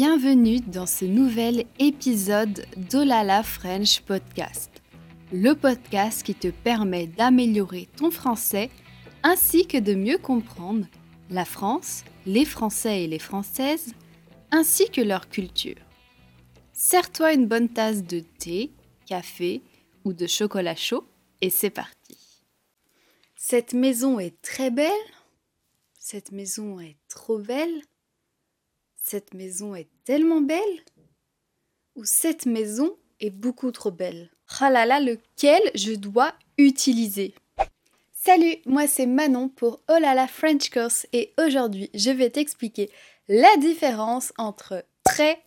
Bienvenue dans ce nouvel épisode d'Olala French Podcast, le podcast qui te permet d'améliorer ton français ainsi que de mieux comprendre la France, les Français et les Françaises, ainsi que leur culture. Sers-toi une bonne tasse de thé, café ou de chocolat chaud et c'est parti. Cette maison est très belle. Cette maison est trop belle. Cette maison est tellement belle Ou cette maison est beaucoup trop belle? Ah là là, lequel je dois utiliser? Salut, moi c'est Manon pour Oh là là French Course et aujourd'hui je vais t'expliquer la différence entre très,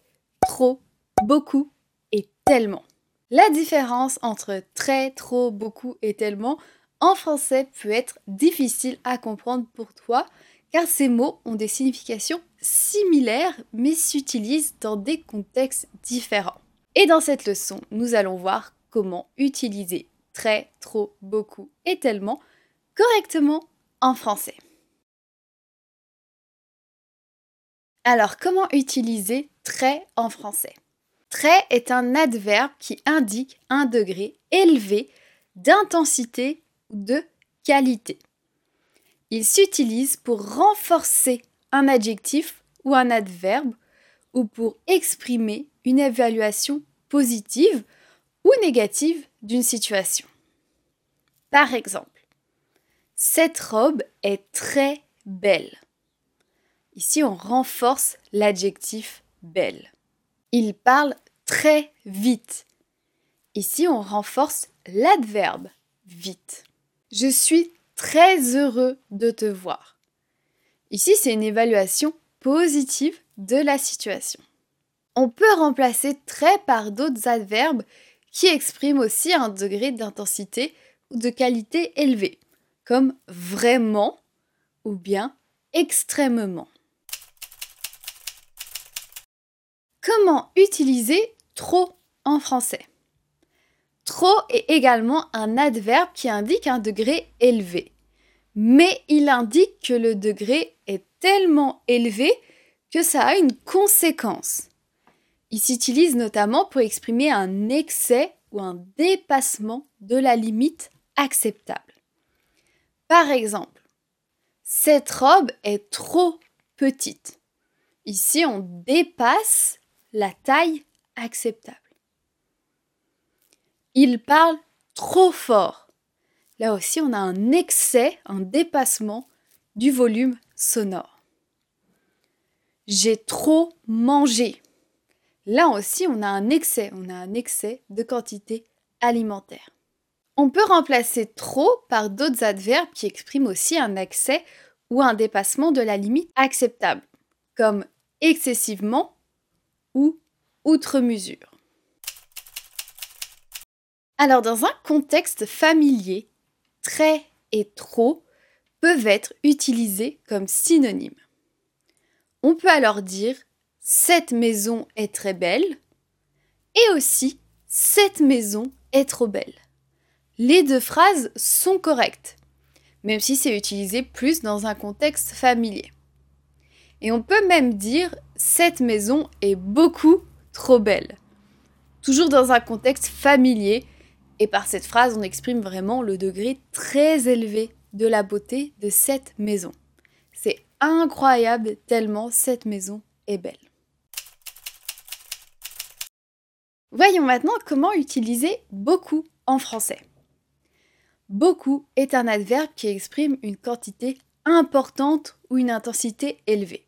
trop, beaucoup et tellement. La différence entre très, trop, beaucoup et tellement en français peut être difficile à comprendre pour toi car ces mots ont des significations similaires mais s'utilisent dans des contextes différents. Et dans cette leçon, nous allons voir comment utiliser très, trop, beaucoup et tellement correctement en français. Alors, comment utiliser très en français? Très est un adverbe qui indique un degré élevé d'intensité ou de qualité. Il s'utilise pour renforcer un adjectif ou un adverbe ou pour exprimer une évaluation positive ou négative d'une situation. Par exemple, cette robe est très belle. Ici, on renforce l'adjectif belle. Il parle très vite. Ici, on renforce l'adverbe vite. Je suis très heureux de te voir. Ici, c'est une évaluation positive de la situation. On peut remplacer très par d'autres adverbes qui expriment aussi un degré d'intensité ou de qualité élevé, comme vraiment ou bien extrêmement. Comment utiliser trop en français? Trop est également un adverbe qui indique un degré élevé. Mais il indique que le degré est tellement élevé que ça a une conséquence. Il s'utilise notamment pour exprimer un excès ou un dépassement de la limite acceptable. Par exemple, cette robe est trop petite. Ici, on dépasse la taille acceptable. Il parle trop fort. Là aussi, on a un excès, un dépassement du volume sonore. J'ai trop mangé. Là aussi, on a un excès, on a un excès de quantité alimentaire. On peut remplacer trop par d'autres adverbes qui expriment aussi un excès ou un dépassement de la limite acceptable, comme excessivement ou outre mesure. Alors dans un contexte familier, très et trop peuvent être utilisés comme synonymes. On peut alors dire cette maison est très belle et aussi cette maison est trop belle. Les deux phrases sont correctes, même si c'est utilisé plus dans un contexte familier. Et on peut même dire cette maison est beaucoup trop belle. Toujours dans un contexte familier, et par cette phrase, on exprime vraiment le degré très élevé de la beauté de cette maison. C'est incroyable tellement cette maison est belle. Voyons maintenant comment utiliser beaucoup en français. Beaucoup est un adverbe qui exprime une quantité importante ou une intensité élevée.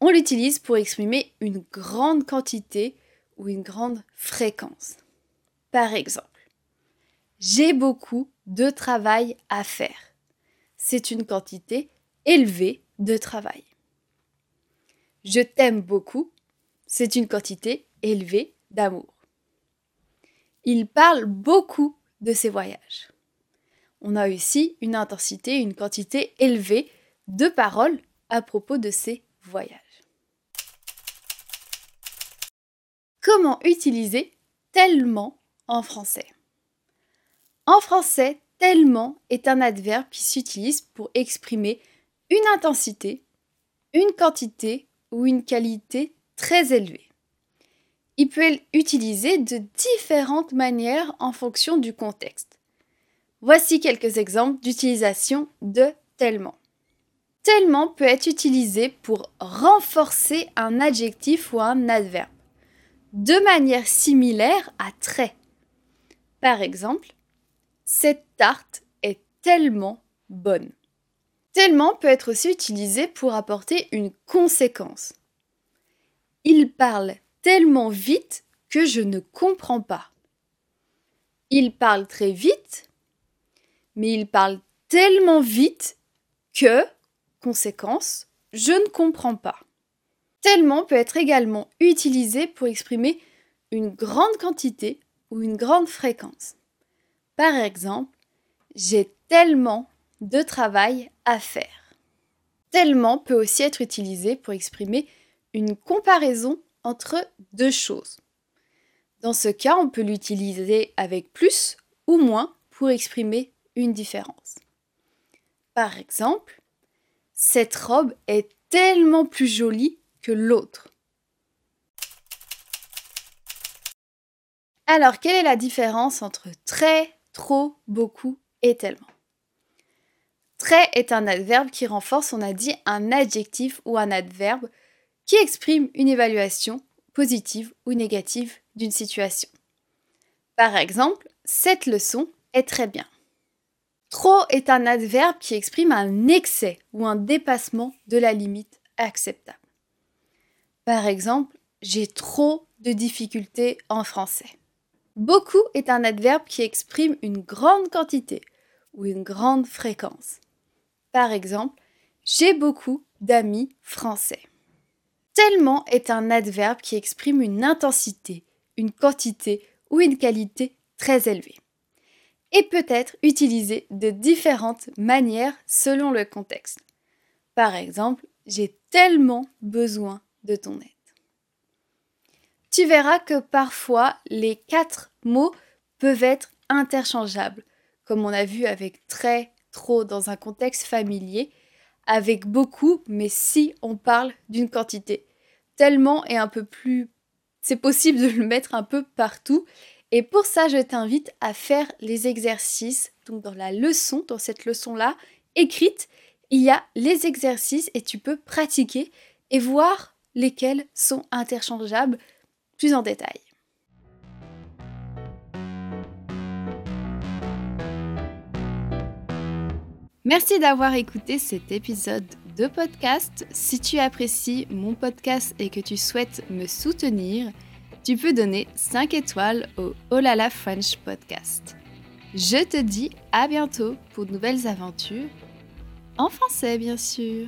On l'utilise pour exprimer une grande quantité ou une grande fréquence. Par exemple, j'ai beaucoup de travail à faire. C'est une quantité élevée de travail. Je t'aime beaucoup. C'est une quantité élevée d'amour. Il parle beaucoup de ses voyages on a aussi une intensité, une quantité élevée de paroles à propos de ces voyages. Comment utiliser tellement en français? En français, tellement est un adverbe qui s'utilise pour exprimer une intensité, une quantité ou une qualité très élevé. Il peut être utilisé de différentes manières en fonction du contexte. Voici quelques exemples d'utilisation de tellement. Tellement peut être utilisé pour renforcer un adjectif ou un adverbe, de manière similaire à très. Par exemple, cette tarte est tellement bonne. Tellement peut être aussi utilisé pour apporter une conséquence. Il parle tellement vite que je ne comprends pas. Il parle très vite, mais il parle tellement vite que, conséquence, je ne comprends pas. Tellement peut être également utilisé pour exprimer une grande quantité ou une grande fréquence. Par exemple, j'ai tellement de travail à faire. Tellement peut aussi être utilisé pour exprimer une comparaison entre deux choses. Dans ce cas, on peut l'utiliser avec plus ou moins pour exprimer une différence. Par exemple, cette robe est tellement plus jolie que l'autre. Alors, quelle est la différence entre très, trop, beaucoup et tellement Très est un adverbe qui renforce, on a dit, un adjectif ou un adverbe qui exprime une évaluation positive ou négative d'une situation. Par exemple, cette leçon est très bien. Trop est un adverbe qui exprime un excès ou un dépassement de la limite acceptable. Par exemple, j'ai trop de difficultés en français. Beaucoup est un adverbe qui exprime une grande quantité ou une grande fréquence. Par exemple, j'ai beaucoup d'amis français. Tellement est un adverbe qui exprime une intensité, une quantité ou une qualité très élevée et peut être utilisé de différentes manières selon le contexte. Par exemple, j'ai tellement besoin de ton aide. Tu verras que parfois les quatre mots peuvent être interchangeables, comme on a vu avec très, trop dans un contexte familier, avec beaucoup, mais si on parle d'une quantité. Tellement et un peu plus... C'est possible de le mettre un peu partout. Et pour ça, je t'invite à faire les exercices. Donc dans la leçon, dans cette leçon-là, écrite, il y a les exercices et tu peux pratiquer et voir lesquels sont interchangeables plus en détail. Merci d'avoir écouté cet épisode de podcast. Si tu apprécies mon podcast et que tu souhaites me soutenir, tu peux donner 5 étoiles au Olala French Podcast. Je te dis à bientôt pour de nouvelles aventures, en français bien sûr.